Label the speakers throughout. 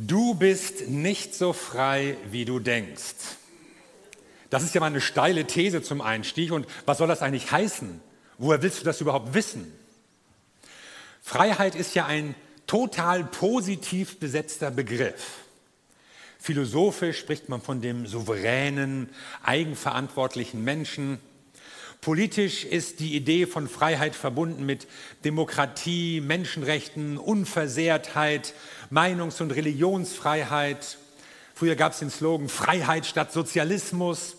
Speaker 1: Du bist nicht so frei, wie du denkst. Das ist ja mal eine steile These zum Einstieg. Und was soll das eigentlich heißen? Woher willst du das überhaupt wissen? Freiheit ist ja ein total positiv besetzter Begriff. Philosophisch spricht man von dem souveränen, eigenverantwortlichen Menschen. Politisch ist die Idee von Freiheit verbunden mit Demokratie, Menschenrechten, Unversehrtheit, Meinungs- und Religionsfreiheit. Früher gab es den Slogan Freiheit statt Sozialismus.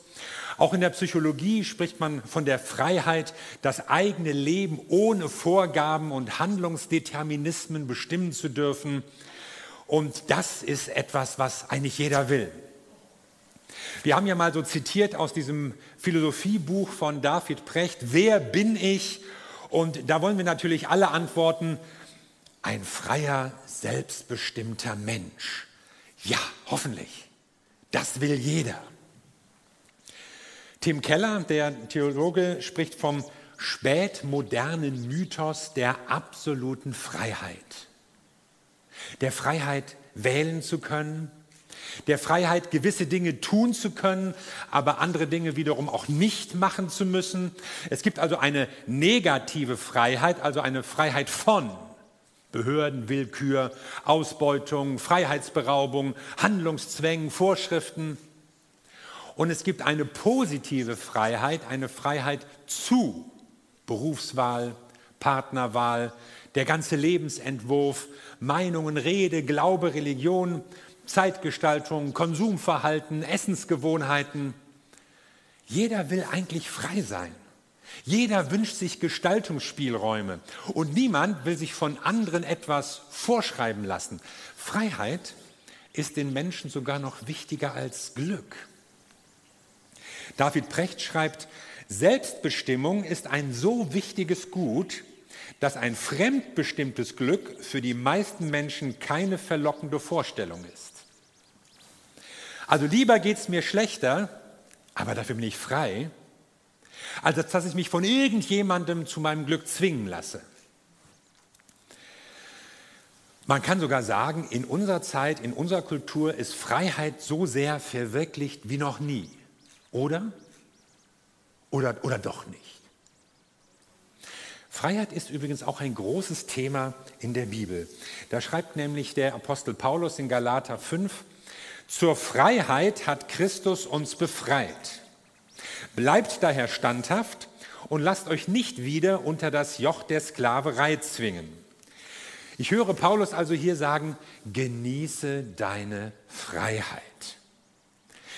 Speaker 1: Auch in der Psychologie spricht man von der Freiheit, das eigene Leben ohne Vorgaben und Handlungsdeterminismen bestimmen zu dürfen. Und das ist etwas, was eigentlich jeder will. Wir haben ja mal so zitiert aus diesem Philosophiebuch von David Precht, wer bin ich? Und da wollen wir natürlich alle antworten, ein freier, selbstbestimmter Mensch. Ja, hoffentlich. Das will jeder. Tim Keller, der Theologe, spricht vom spätmodernen Mythos der absoluten Freiheit. Der Freiheit wählen zu können, der Freiheit, gewisse Dinge tun zu können, aber andere Dinge wiederum auch nicht machen zu müssen. Es gibt also eine negative Freiheit, also eine Freiheit von Behörden, Willkür, Ausbeutung, Freiheitsberaubung, Handlungszwängen, Vorschriften. Und es gibt eine positive Freiheit, eine Freiheit zu Berufswahl, Partnerwahl, der ganze Lebensentwurf, Meinungen, Rede, Glaube, Religion, Zeitgestaltung, Konsumverhalten, Essensgewohnheiten. Jeder will eigentlich frei sein. Jeder wünscht sich Gestaltungsspielräume und niemand will sich von anderen etwas vorschreiben lassen. Freiheit ist den Menschen sogar noch wichtiger als Glück. David Precht schreibt, Selbstbestimmung ist ein so wichtiges Gut, dass ein fremdbestimmtes Glück für die meisten Menschen keine verlockende Vorstellung ist. Also lieber geht es mir schlechter, aber dafür bin ich frei, als dass ich mich von irgendjemandem zu meinem Glück zwingen lasse. Man kann sogar sagen, in unserer Zeit, in unserer Kultur ist Freiheit so sehr verwirklicht wie noch nie. Oder? Oder, oder doch nicht. Freiheit ist übrigens auch ein großes Thema in der Bibel. Da schreibt nämlich der Apostel Paulus in Galater 5, zur Freiheit hat Christus uns befreit. Bleibt daher standhaft und lasst euch nicht wieder unter das Joch der Sklaverei zwingen. Ich höre Paulus also hier sagen, genieße deine Freiheit.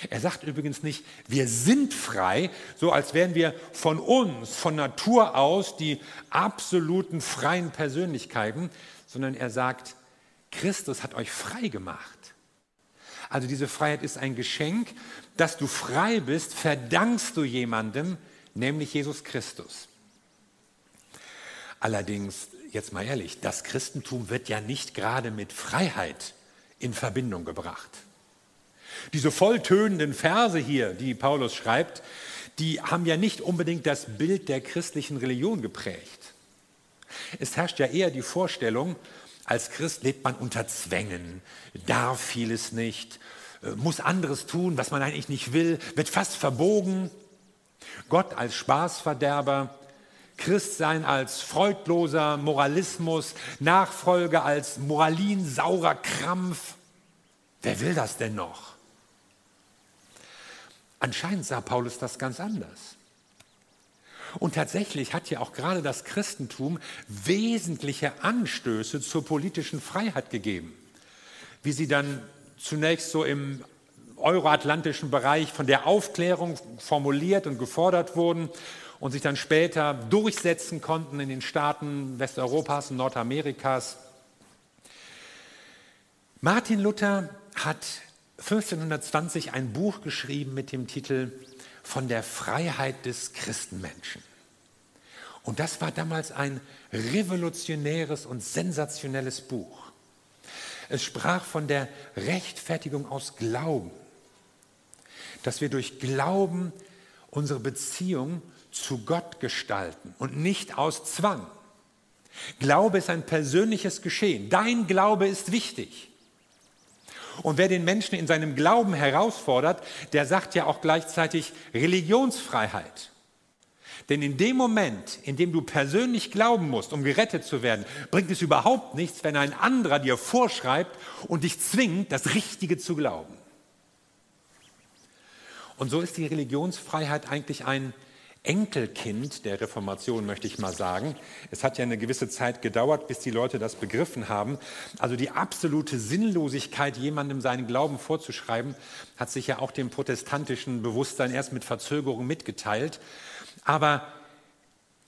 Speaker 1: Er sagt übrigens nicht, wir sind frei, so als wären wir von uns, von Natur aus die absoluten freien Persönlichkeiten, sondern er sagt, Christus hat euch frei gemacht. Also diese Freiheit ist ein Geschenk, dass du frei bist, verdankst du jemandem, nämlich Jesus Christus. Allerdings, jetzt mal ehrlich, das Christentum wird ja nicht gerade mit Freiheit in Verbindung gebracht. Diese volltönenden Verse hier, die Paulus schreibt, die haben ja nicht unbedingt das Bild der christlichen Religion geprägt. Es herrscht ja eher die Vorstellung, als Christ lebt man unter Zwängen, darf vieles nicht, äh, muss anderes tun, was man eigentlich nicht will, wird fast verbogen. Gott als Spaßverderber, Christsein als freudloser Moralismus, Nachfolge als moralinsaurer Krampf. Wer will das denn noch? Anscheinend sah Paulus das ganz anders. Und tatsächlich hat ja auch gerade das Christentum wesentliche Anstöße zur politischen Freiheit gegeben, wie sie dann zunächst so im euroatlantischen Bereich von der Aufklärung formuliert und gefordert wurden und sich dann später durchsetzen konnten in den Staaten Westeuropas und Nordamerikas. Martin Luther hat 1520 ein Buch geschrieben mit dem Titel Von der Freiheit des Christenmenschen. Und das war damals ein revolutionäres und sensationelles Buch. Es sprach von der Rechtfertigung aus Glauben, dass wir durch Glauben unsere Beziehung zu Gott gestalten und nicht aus Zwang. Glaube ist ein persönliches Geschehen. Dein Glaube ist wichtig. Und wer den Menschen in seinem Glauben herausfordert, der sagt ja auch gleichzeitig Religionsfreiheit. Denn in dem Moment, in dem du persönlich glauben musst, um gerettet zu werden, bringt es überhaupt nichts, wenn ein anderer dir vorschreibt und dich zwingt, das Richtige zu glauben. Und so ist die Religionsfreiheit eigentlich ein Enkelkind der Reformation, möchte ich mal sagen. Es hat ja eine gewisse Zeit gedauert, bis die Leute das begriffen haben. Also die absolute Sinnlosigkeit, jemandem seinen Glauben vorzuschreiben, hat sich ja auch dem protestantischen Bewusstsein erst mit Verzögerung mitgeteilt. Aber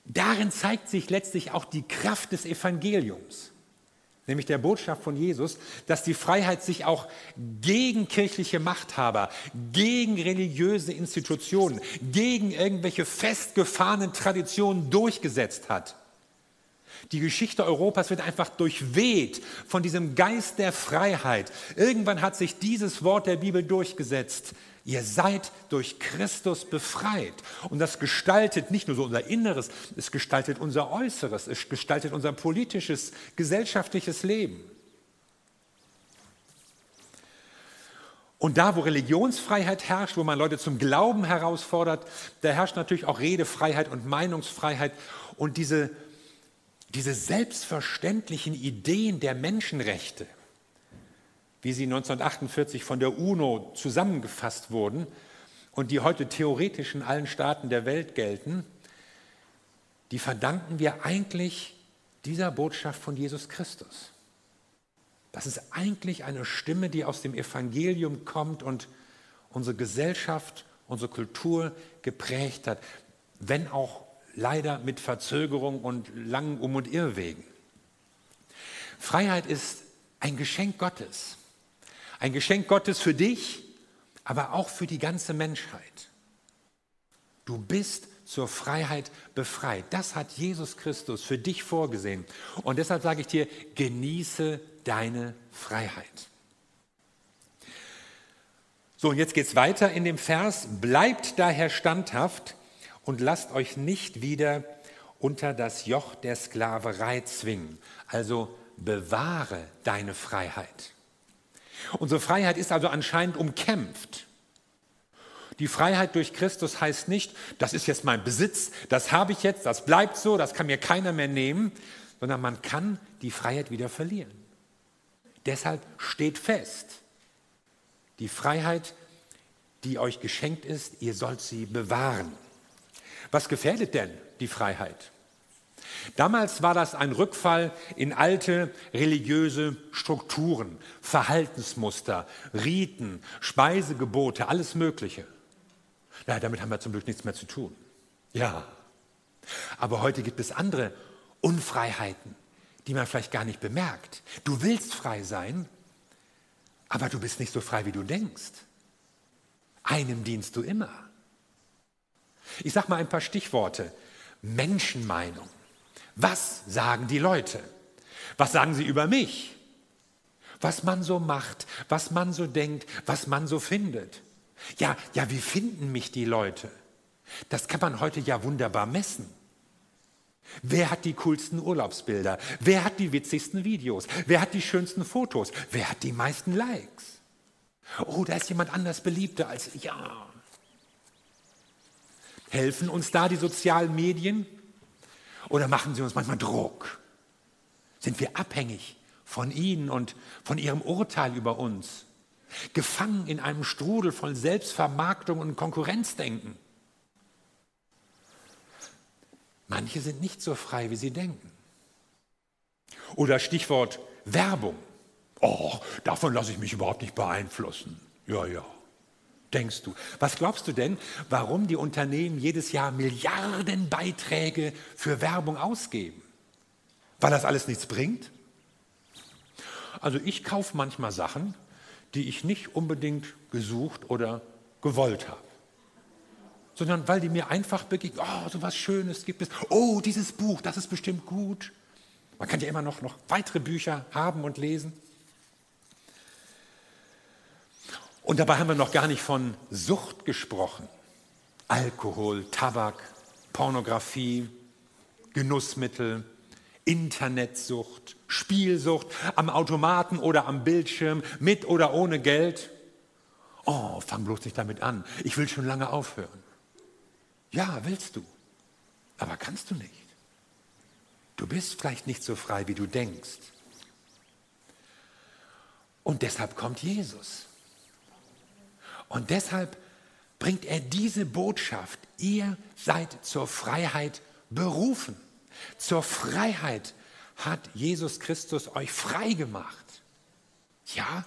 Speaker 1: darin zeigt sich letztlich auch die Kraft des Evangeliums, nämlich der Botschaft von Jesus, dass die Freiheit sich auch gegen kirchliche Machthaber, gegen religiöse Institutionen, gegen irgendwelche festgefahrenen Traditionen durchgesetzt hat. Die Geschichte Europas wird einfach durchweht von diesem Geist der Freiheit. Irgendwann hat sich dieses Wort der Bibel durchgesetzt. Ihr seid durch Christus befreit. Und das gestaltet nicht nur so unser Inneres, es gestaltet unser Äußeres, es gestaltet unser politisches, gesellschaftliches Leben. Und da, wo Religionsfreiheit herrscht, wo man Leute zum Glauben herausfordert, da herrscht natürlich auch Redefreiheit und Meinungsfreiheit. Und diese, diese selbstverständlichen Ideen der Menschenrechte, wie sie 1948 von der UNO zusammengefasst wurden und die heute theoretisch in allen Staaten der Welt gelten, die verdanken wir eigentlich dieser Botschaft von Jesus Christus. Das ist eigentlich eine Stimme, die aus dem Evangelium kommt und unsere Gesellschaft, unsere Kultur geprägt hat, wenn auch leider mit Verzögerung und langen Um- und Irrwegen. Freiheit ist ein Geschenk Gottes. Ein Geschenk Gottes für dich, aber auch für die ganze Menschheit. Du bist zur Freiheit befreit. Das hat Jesus Christus für dich vorgesehen. Und deshalb sage ich dir, genieße deine Freiheit. So, und jetzt geht es weiter in dem Vers. Bleibt daher standhaft und lasst euch nicht wieder unter das Joch der Sklaverei zwingen. Also bewahre deine Freiheit. Unsere Freiheit ist also anscheinend umkämpft. Die Freiheit durch Christus heißt nicht, das ist jetzt mein Besitz, das habe ich jetzt, das bleibt so, das kann mir keiner mehr nehmen, sondern man kann die Freiheit wieder verlieren. Deshalb steht fest, die Freiheit, die euch geschenkt ist, ihr sollt sie bewahren. Was gefährdet denn die Freiheit? Damals war das ein Rückfall in alte religiöse Strukturen, Verhaltensmuster, Riten, Speisegebote, alles Mögliche. Ja, damit haben wir zum Glück nichts mehr zu tun. Ja. Aber heute gibt es andere Unfreiheiten, die man vielleicht gar nicht bemerkt. Du willst frei sein, aber du bist nicht so frei, wie du denkst. Einem dienst du immer. Ich sage mal ein paar Stichworte. Menschenmeinung. Was sagen die Leute? Was sagen sie über mich? Was man so macht, was man so denkt, was man so findet. Ja, ja, wie finden mich die Leute? Das kann man heute ja wunderbar messen. Wer hat die coolsten Urlaubsbilder? Wer hat die witzigsten Videos? Wer hat die schönsten Fotos? Wer hat die meisten Likes? Oh, da ist jemand anders beliebter als. Ja. Helfen uns da die sozialen Medien? Oder machen sie uns manchmal Druck? Sind wir abhängig von ihnen und von ihrem Urteil über uns? Gefangen in einem Strudel von Selbstvermarktung und Konkurrenzdenken? Manche sind nicht so frei, wie sie denken. Oder Stichwort Werbung. Oh, davon lasse ich mich überhaupt nicht beeinflussen. Ja, ja denkst du? Was glaubst du denn, warum die Unternehmen jedes Jahr Milliarden Beiträge für Werbung ausgeben? Weil das alles nichts bringt? Also ich kaufe manchmal Sachen, die ich nicht unbedingt gesucht oder gewollt habe, sondern weil die mir einfach begegnen. Oh, so was Schönes gibt es. Oh, dieses Buch, das ist bestimmt gut. Man kann ja immer noch, noch weitere Bücher haben und lesen. Und dabei haben wir noch gar nicht von Sucht gesprochen. Alkohol, Tabak, Pornografie, Genussmittel, Internetsucht, Spielsucht, am Automaten oder am Bildschirm, mit oder ohne Geld. Oh, fang bloß nicht damit an. Ich will schon lange aufhören. Ja, willst du. Aber kannst du nicht. Du bist vielleicht nicht so frei, wie du denkst. Und deshalb kommt Jesus. Und deshalb bringt er diese Botschaft, ihr seid zur Freiheit berufen. Zur Freiheit hat Jesus Christus euch frei gemacht. Ja?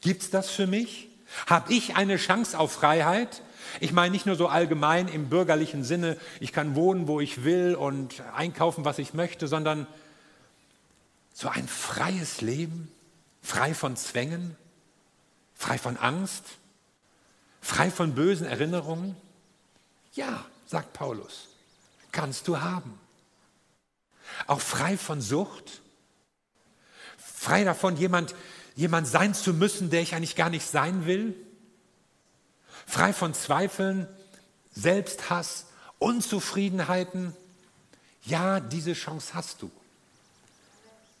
Speaker 1: Gibt es das für mich? Habe ich eine Chance auf Freiheit? Ich meine nicht nur so allgemein im bürgerlichen Sinne, ich kann wohnen, wo ich will und einkaufen, was ich möchte, sondern so ein freies Leben, frei von Zwängen, frei von Angst, frei von bösen Erinnerungen. Ja, sagt Paulus, kannst du haben. Auch frei von Sucht, frei davon, jemand, jemand sein zu müssen, der ich eigentlich gar nicht sein will, frei von Zweifeln, Selbsthass, Unzufriedenheiten. Ja, diese Chance hast du,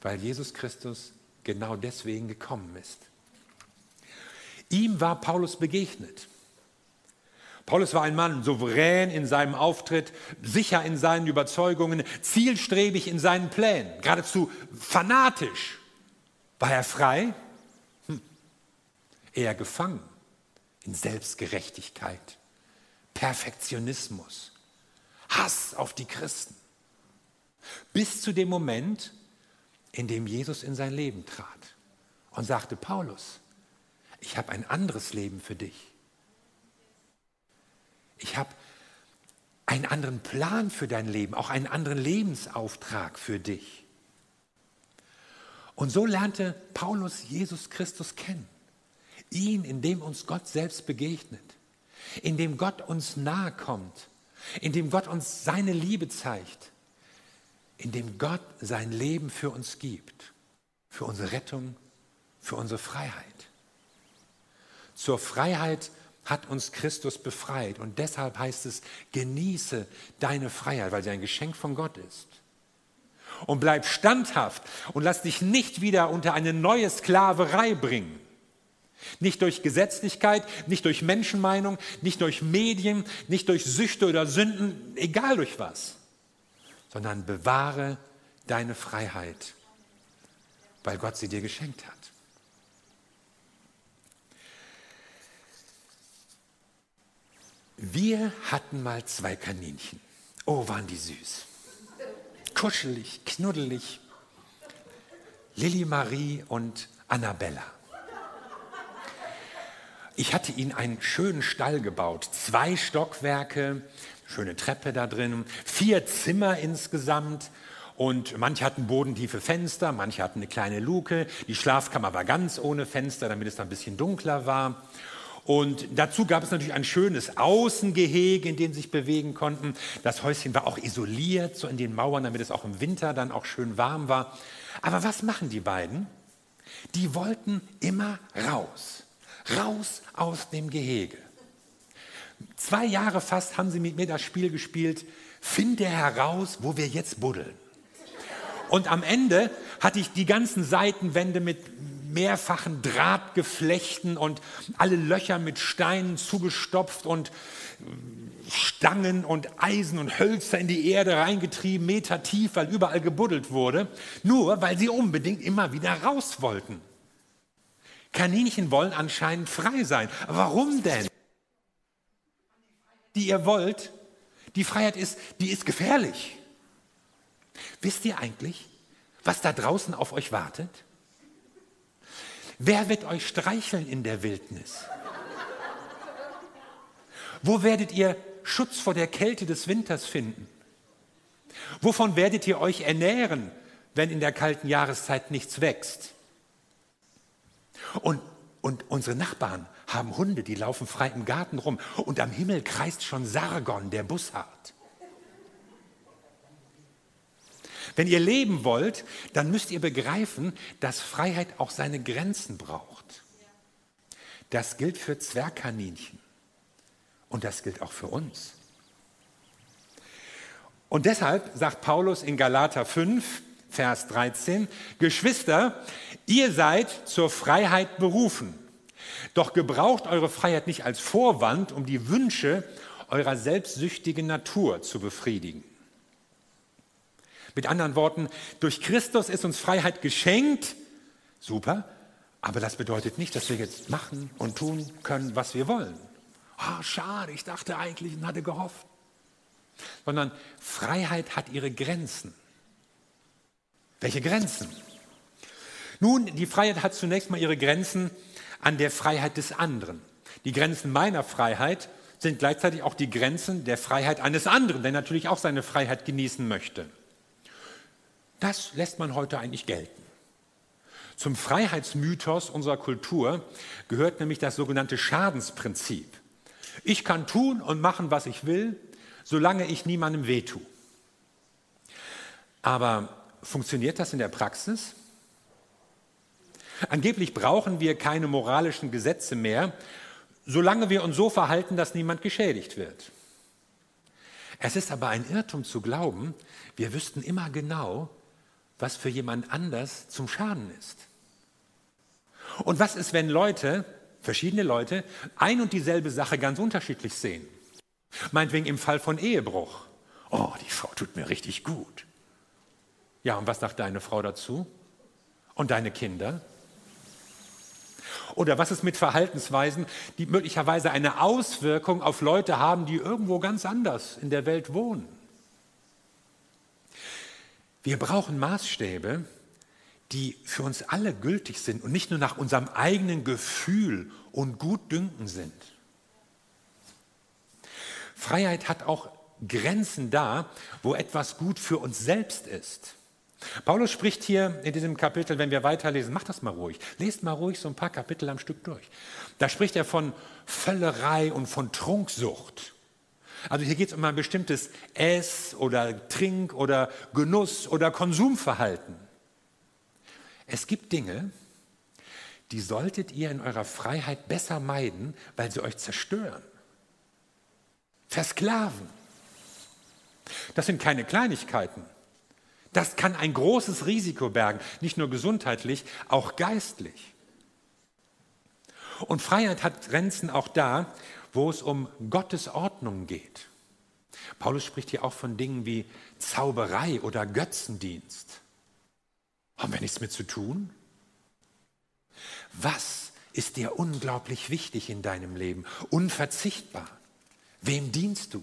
Speaker 1: weil Jesus Christus genau deswegen gekommen ist. Ihm war Paulus begegnet. Paulus war ein Mann, souverän in seinem Auftritt, sicher in seinen Überzeugungen, zielstrebig in seinen Plänen, geradezu fanatisch. War er frei? Hm. Eher gefangen in Selbstgerechtigkeit, Perfektionismus, Hass auf die Christen. Bis zu dem Moment, in dem Jesus in sein Leben trat und sagte, Paulus, ich habe ein anderes Leben für dich. Ich habe einen anderen Plan für dein Leben, auch einen anderen Lebensauftrag für dich. Und so lernte Paulus Jesus Christus kennen. Ihn, in dem uns Gott selbst begegnet, in dem Gott uns nahe kommt, in dem Gott uns seine Liebe zeigt, in dem Gott sein Leben für uns gibt, für unsere Rettung, für unsere Freiheit. Zur Freiheit hat uns Christus befreit und deshalb heißt es, genieße deine Freiheit, weil sie ein Geschenk von Gott ist. Und bleib standhaft und lass dich nicht wieder unter eine neue Sklaverei bringen. Nicht durch Gesetzlichkeit, nicht durch Menschenmeinung, nicht durch Medien, nicht durch Süchte oder Sünden, egal durch was, sondern bewahre deine Freiheit, weil Gott sie dir geschenkt hat. Wir hatten mal zwei Kaninchen. Oh, waren die süß. Kuschelig, knuddelig. Lilly Marie und Annabella. Ich hatte ihnen einen schönen Stall gebaut, zwei Stockwerke, schöne Treppe da drin, vier Zimmer insgesamt. Und manche hatten bodentiefe Fenster, manche hatten eine kleine Luke. Die Schlafkammer war ganz ohne Fenster, damit es da ein bisschen dunkler war. Und dazu gab es natürlich ein schönes Außengehege, in dem sie sich bewegen konnten. Das Häuschen war auch isoliert, so in den Mauern, damit es auch im Winter dann auch schön warm war. Aber was machen die beiden? Die wollten immer raus. Raus aus dem Gehege. Zwei Jahre fast haben sie mit mir das Spiel gespielt. Finde heraus, wo wir jetzt buddeln. Und am Ende hatte ich die ganzen Seitenwände mit mehrfachen Drahtgeflechten und alle Löcher mit Steinen zugestopft und Stangen und Eisen und Hölzer in die Erde reingetrieben, Meter tief, weil überall gebuddelt wurde, nur weil sie unbedingt immer wieder raus wollten. Kaninchen wollen anscheinend frei sein. Warum denn? Die ihr wollt, die Freiheit ist, die ist gefährlich. Wisst ihr eigentlich, was da draußen auf euch wartet? Wer wird euch streicheln in der Wildnis? Wo werdet ihr Schutz vor der Kälte des Winters finden? Wovon werdet ihr euch ernähren, wenn in der kalten Jahreszeit nichts wächst? Und, und unsere Nachbarn haben Hunde, die laufen frei im Garten rum und am Himmel kreist schon Sargon, der Bussard. Wenn ihr leben wollt, dann müsst ihr begreifen, dass Freiheit auch seine Grenzen braucht. Das gilt für Zwergkaninchen und das gilt auch für uns. Und deshalb sagt Paulus in Galater 5, Vers 13, Geschwister, ihr seid zur Freiheit berufen. Doch gebraucht eure Freiheit nicht als Vorwand, um die Wünsche eurer selbstsüchtigen Natur zu befriedigen. Mit anderen Worten, durch Christus ist uns Freiheit geschenkt. Super, aber das bedeutet nicht, dass wir jetzt machen und tun können, was wir wollen. Oh, schade, ich dachte eigentlich und hatte gehofft. Sondern Freiheit hat ihre Grenzen. Welche Grenzen? Nun, die Freiheit hat zunächst mal ihre Grenzen an der Freiheit des anderen. Die Grenzen meiner Freiheit sind gleichzeitig auch die Grenzen der Freiheit eines anderen, der natürlich auch seine Freiheit genießen möchte. Das lässt man heute eigentlich gelten. Zum Freiheitsmythos unserer Kultur gehört nämlich das sogenannte Schadensprinzip. Ich kann tun und machen, was ich will, solange ich niemandem wehtue. Aber funktioniert das in der Praxis? Angeblich brauchen wir keine moralischen Gesetze mehr, solange wir uns so verhalten, dass niemand geschädigt wird. Es ist aber ein Irrtum zu glauben, wir wüssten immer genau, was für jemand anders zum Schaden ist. Und was ist, wenn Leute, verschiedene Leute, ein und dieselbe Sache ganz unterschiedlich sehen? Meinetwegen im Fall von Ehebruch. Oh, die Frau tut mir richtig gut. Ja, und was sagt deine Frau dazu? Und deine Kinder? Oder was ist mit Verhaltensweisen, die möglicherweise eine Auswirkung auf Leute haben, die irgendwo ganz anders in der Welt wohnen? Wir brauchen Maßstäbe, die für uns alle gültig sind und nicht nur nach unserem eigenen Gefühl und Gutdünken sind. Freiheit hat auch Grenzen da, wo etwas gut für uns selbst ist. Paulus spricht hier in diesem Kapitel, wenn wir weiterlesen, macht das mal ruhig, lest mal ruhig so ein paar Kapitel am Stück durch. Da spricht er von Völlerei und von Trunksucht. Also hier geht es um ein bestimmtes Ess- oder Trink- oder Genuss- oder Konsumverhalten. Es gibt Dinge, die solltet ihr in eurer Freiheit besser meiden, weil sie euch zerstören. Versklaven. Das sind keine Kleinigkeiten. Das kann ein großes Risiko bergen, nicht nur gesundheitlich, auch geistlich. Und Freiheit hat Grenzen auch da, wo es um Gottes Ordnung geht. Paulus spricht hier auch von Dingen wie Zauberei oder Götzendienst. Haben wir nichts mit zu tun? Was ist dir unglaublich wichtig in deinem Leben? Unverzichtbar. Wem dienst du?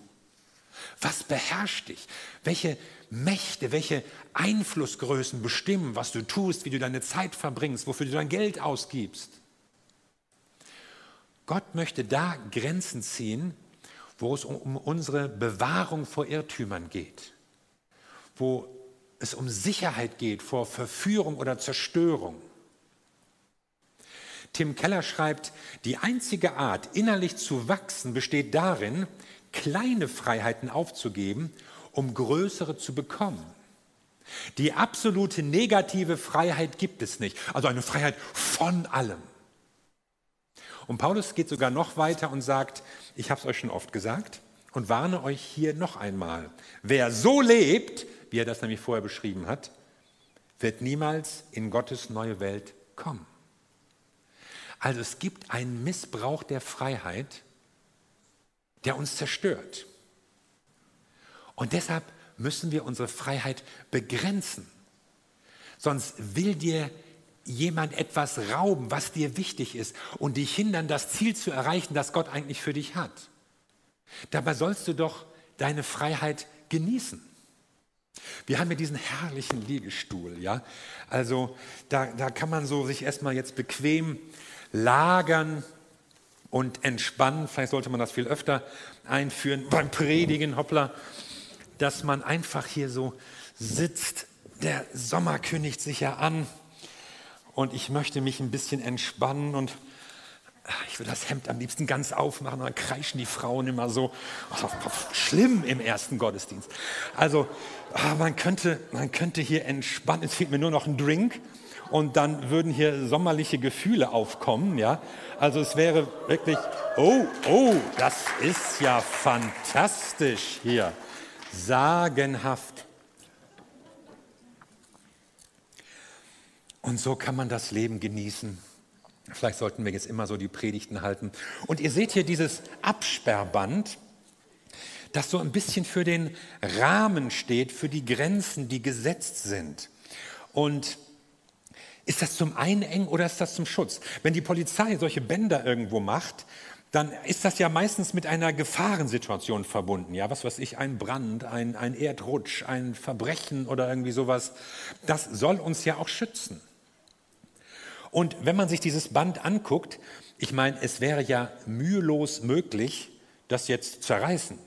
Speaker 1: Was beherrscht dich? Welche Mächte, welche Einflussgrößen bestimmen, was du tust, wie du deine Zeit verbringst, wofür du dein Geld ausgibst? Gott möchte da Grenzen ziehen, wo es um unsere Bewahrung vor Irrtümern geht, wo es um Sicherheit geht vor Verführung oder Zerstörung. Tim Keller schreibt, die einzige Art, innerlich zu wachsen, besteht darin, kleine Freiheiten aufzugeben, um größere zu bekommen. Die absolute negative Freiheit gibt es nicht, also eine Freiheit von allem. Und Paulus geht sogar noch weiter und sagt, ich habe es euch schon oft gesagt und warne euch hier noch einmal, wer so lebt, wie er das nämlich vorher beschrieben hat, wird niemals in Gottes neue Welt kommen. Also es gibt einen Missbrauch der Freiheit, der uns zerstört. Und deshalb müssen wir unsere Freiheit begrenzen. Sonst will dir jemand etwas rauben, was dir wichtig ist und dich hindern, das Ziel zu erreichen, das Gott eigentlich für dich hat. Dabei sollst du doch deine Freiheit genießen. Wir haben ja diesen herrlichen Liegestuhl, ja. Also da, da kann man so sich erstmal jetzt bequem lagern und entspannen. Vielleicht sollte man das viel öfter einführen beim Predigen, hoppla, dass man einfach hier so sitzt. Der Sommer kündigt sich ja an und ich möchte mich ein bisschen entspannen und ah, ich will das Hemd am liebsten ganz aufmachen, dann kreischen die Frauen immer so. Schlimm im ersten Gottesdienst. Also ah, man, könnte, man könnte hier entspannen, es fehlt mir nur noch ein Drink und dann würden hier sommerliche Gefühle aufkommen. Ja? Also es wäre wirklich, oh, oh, das ist ja fantastisch hier. Sagenhaft. Und so kann man das Leben genießen. Vielleicht sollten wir jetzt immer so die Predigten halten. Und ihr seht hier dieses Absperrband, das so ein bisschen für den Rahmen steht, für die Grenzen, die gesetzt sind. Und ist das zum Einengen oder ist das zum Schutz? Wenn die Polizei solche Bänder irgendwo macht, dann ist das ja meistens mit einer Gefahrensituation verbunden. Ja, was weiß ich, ein Brand, ein, ein Erdrutsch, ein Verbrechen oder irgendwie sowas. Das soll uns ja auch schützen. Und wenn man sich dieses Band anguckt, ich meine, es wäre ja mühelos möglich, das jetzt zu zerreißen.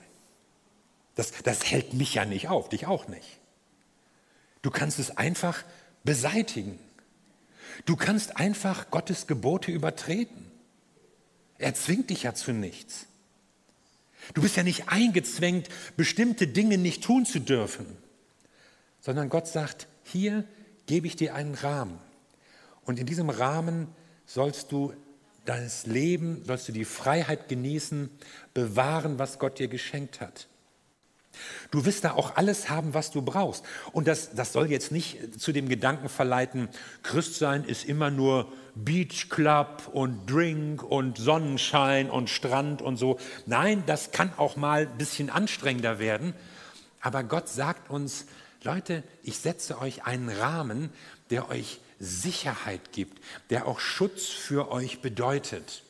Speaker 1: Das, das hält mich ja nicht auf, dich auch nicht. Du kannst es einfach beseitigen. Du kannst einfach Gottes Gebote übertreten. Er zwingt dich ja zu nichts. Du bist ja nicht eingezwängt, bestimmte Dinge nicht tun zu dürfen, sondern Gott sagt, hier gebe ich dir einen Rahmen. Und in diesem Rahmen sollst du deines Leben, sollst du die Freiheit genießen, bewahren, was Gott dir geschenkt hat. Du wirst da auch alles haben, was du brauchst. Und das, das soll jetzt nicht zu dem Gedanken verleiten, Christsein ist immer nur Beach Club und Drink und Sonnenschein und Strand und so. Nein, das kann auch mal ein bisschen anstrengender werden. Aber Gott sagt uns, Leute, ich setze euch einen Rahmen, der euch Sicherheit gibt, der auch Schutz für euch bedeutet.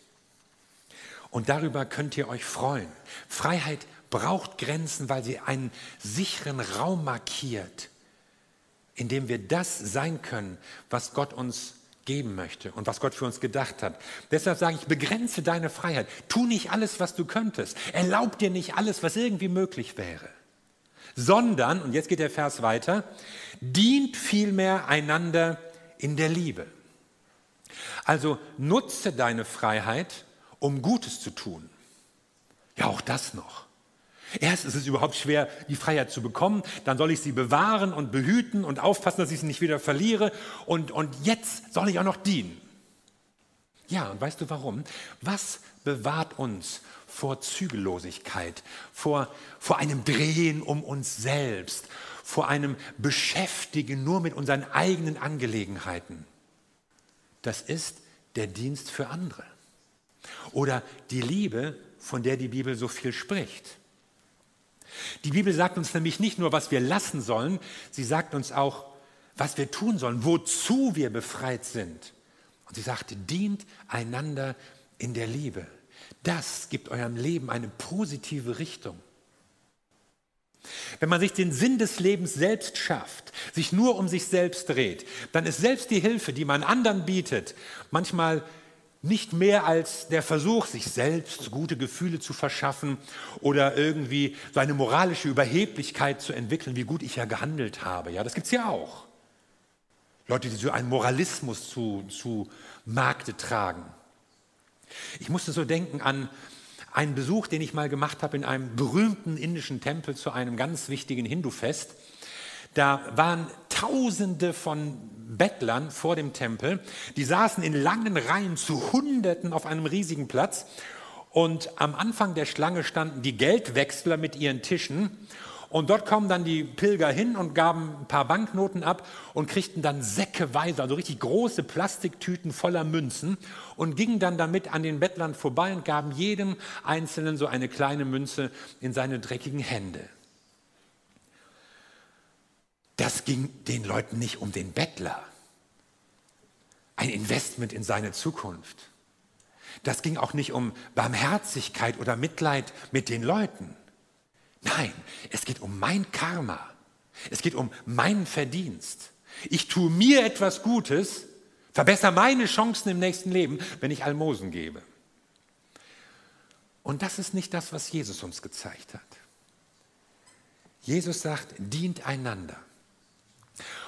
Speaker 1: Und darüber könnt ihr euch freuen. Freiheit braucht Grenzen, weil sie einen sicheren Raum markiert, in dem wir das sein können, was Gott uns geben möchte und was Gott für uns gedacht hat. Deshalb sage ich, begrenze deine Freiheit. Tu nicht alles, was du könntest. Erlaub dir nicht alles, was irgendwie möglich wäre. Sondern, und jetzt geht der Vers weiter, dient vielmehr einander in der Liebe. Also nutze deine Freiheit, um Gutes zu tun. Ja, auch das noch. Erst ist es überhaupt schwer, die Freiheit zu bekommen, dann soll ich sie bewahren und behüten und aufpassen, dass ich sie nicht wieder verliere und, und jetzt soll ich auch noch dienen. Ja, und weißt du warum? Was bewahrt uns vor Zügellosigkeit, vor, vor einem Drehen um uns selbst, vor einem Beschäftigen nur mit unseren eigenen Angelegenheiten? Das ist der Dienst für andere. Oder die Liebe, von der die Bibel so viel spricht. Die Bibel sagt uns nämlich nicht nur, was wir lassen sollen, sie sagt uns auch, was wir tun sollen, wozu wir befreit sind. Und sie sagte, dient einander in der Liebe. Das gibt eurem Leben eine positive Richtung. Wenn man sich den Sinn des Lebens selbst schafft, sich nur um sich selbst dreht, dann ist selbst die Hilfe, die man anderen bietet, manchmal nicht mehr als der Versuch, sich selbst gute Gefühle zu verschaffen oder irgendwie so eine moralische Überheblichkeit zu entwickeln, wie gut ich ja gehandelt habe. Ja, das gibt es ja auch. Leute, die so einen Moralismus zu, zu Markte tragen. Ich musste so denken an einen Besuch, den ich mal gemacht habe in einem berühmten indischen Tempel zu einem ganz wichtigen Hindu-Fest. Da waren Tausende von Bettlern vor dem Tempel, die saßen in langen Reihen zu Hunderten auf einem riesigen Platz. Und am Anfang der Schlange standen die Geldwechsler mit ihren Tischen. Und dort kommen dann die Pilger hin und gaben ein paar Banknoten ab und kriegten dann säckeweise, also richtig große Plastiktüten voller Münzen und gingen dann damit an den Bettlern vorbei und gaben jedem Einzelnen so eine kleine Münze in seine dreckigen Hände. Das ging den Leuten nicht um den Bettler. Ein Investment in seine Zukunft. Das ging auch nicht um Barmherzigkeit oder Mitleid mit den Leuten. Nein, es geht um mein Karma. Es geht um meinen Verdienst. Ich tue mir etwas Gutes, verbessere meine Chancen im nächsten Leben, wenn ich Almosen gebe. Und das ist nicht das, was Jesus uns gezeigt hat. Jesus sagt, dient einander.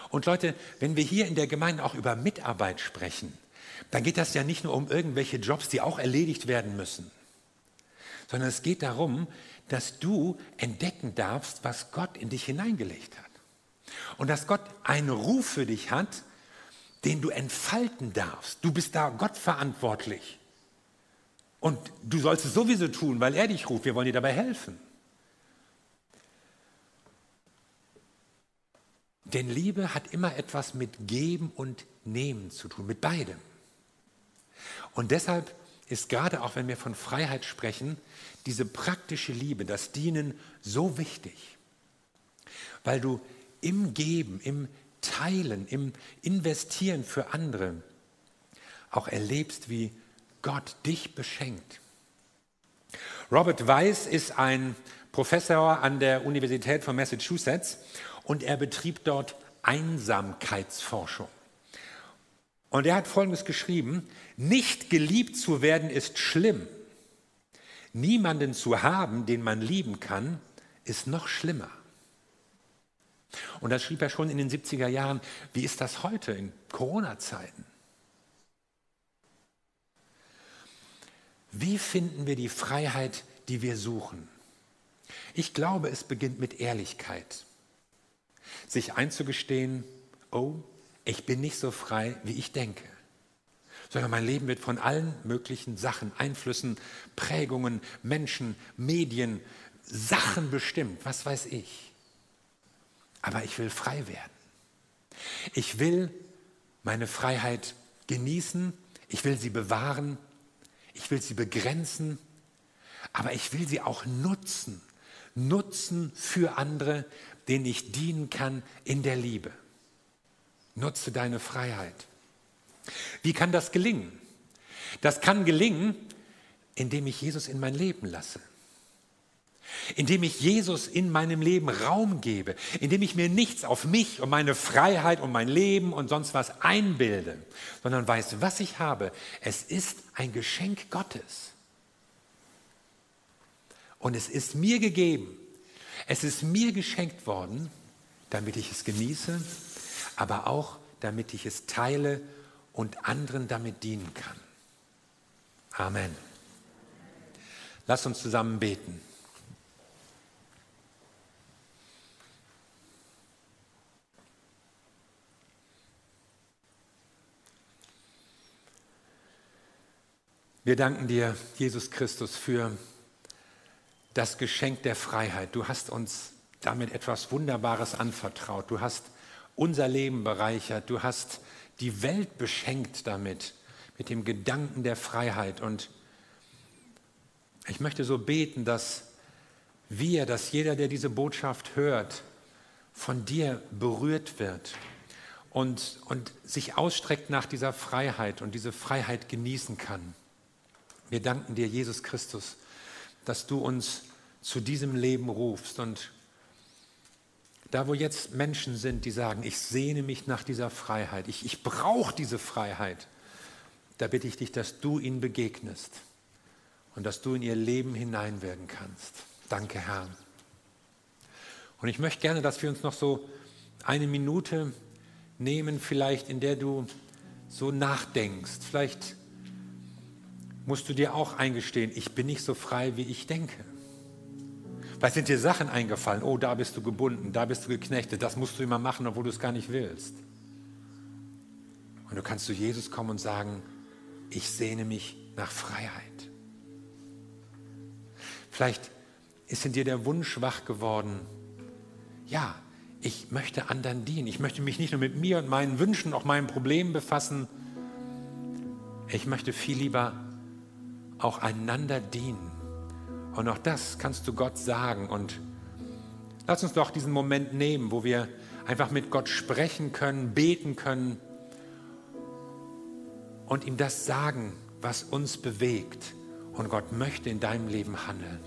Speaker 1: Und Leute, wenn wir hier in der Gemeinde auch über Mitarbeit sprechen, dann geht das ja nicht nur um irgendwelche Jobs, die auch erledigt werden müssen, sondern es geht darum, dass du entdecken darfst, was Gott in dich hineingelegt hat. Und dass Gott einen Ruf für dich hat, den du entfalten darfst. Du bist da Gott verantwortlich. Und du sollst es sowieso tun, weil er dich ruft. Wir wollen dir dabei helfen. Denn Liebe hat immer etwas mit Geben und Nehmen zu tun, mit beidem. Und deshalb ist gerade auch, wenn wir von Freiheit sprechen, diese praktische Liebe, das Dienen so wichtig, weil du im Geben, im Teilen, im Investieren für andere auch erlebst, wie Gott dich beschenkt. Robert Weiss ist ein Professor an der Universität von Massachusetts und er betrieb dort Einsamkeitsforschung. Und er hat Folgendes geschrieben, nicht geliebt zu werden ist schlimm. Niemanden zu haben, den man lieben kann, ist noch schlimmer. Und das schrieb er schon in den 70er Jahren. Wie ist das heute in Corona-Zeiten? Wie finden wir die Freiheit, die wir suchen? Ich glaube, es beginnt mit Ehrlichkeit. Sich einzugestehen, oh, ich bin nicht so frei, wie ich denke, sondern mein Leben wird von allen möglichen Sachen, Einflüssen, Prägungen, Menschen, Medien, Sachen bestimmt, was weiß ich. Aber ich will frei werden. Ich will meine Freiheit genießen, ich will sie bewahren, ich will sie begrenzen, aber ich will sie auch nutzen. Nutzen für andere, denen ich dienen kann in der Liebe. Nutze deine Freiheit. Wie kann das gelingen? Das kann gelingen, indem ich Jesus in mein Leben lasse. Indem ich Jesus in meinem Leben Raum gebe, indem ich mir nichts auf mich und meine Freiheit und mein Leben und sonst was einbilde, sondern weiß, was ich habe. Es ist ein Geschenk Gottes. Und es ist mir gegeben. Es ist mir geschenkt worden, damit ich es genieße aber auch damit ich es teile und anderen damit dienen kann. Amen. Lass uns zusammen beten. Wir danken dir, Jesus Christus, für das Geschenk der Freiheit. Du hast uns damit etwas Wunderbares anvertraut. Du hast unser Leben bereichert. Du hast die Welt beschenkt damit, mit dem Gedanken der Freiheit. Und ich möchte so beten, dass wir, dass jeder, der diese Botschaft hört, von dir berührt wird und, und sich ausstreckt nach dieser Freiheit und diese Freiheit genießen kann. Wir danken dir, Jesus Christus, dass du uns zu diesem Leben rufst und da, wo jetzt Menschen sind, die sagen, ich sehne mich nach dieser Freiheit, ich, ich brauche diese Freiheit, da bitte ich dich, dass du ihnen begegnest und dass du in ihr Leben hineinwirken kannst. Danke, Herr. Und ich möchte gerne, dass wir uns noch so eine Minute nehmen, vielleicht in der du so nachdenkst. Vielleicht musst du dir auch eingestehen, ich bin nicht so frei, wie ich denke. Vielleicht sind dir Sachen eingefallen, oh, da bist du gebunden, da bist du geknechtet, das musst du immer machen, obwohl du es gar nicht willst. Und du kannst zu Jesus kommen und sagen, ich sehne mich nach Freiheit. Vielleicht ist in dir der Wunsch wach geworden, ja, ich möchte anderen dienen. Ich möchte mich nicht nur mit mir und meinen Wünschen, auch meinen Problemen befassen. Ich möchte viel lieber auch einander dienen. Und auch das kannst du Gott sagen. Und lass uns doch diesen Moment nehmen, wo wir einfach mit Gott sprechen können, beten können und ihm das sagen, was uns bewegt. Und Gott möchte in deinem Leben handeln.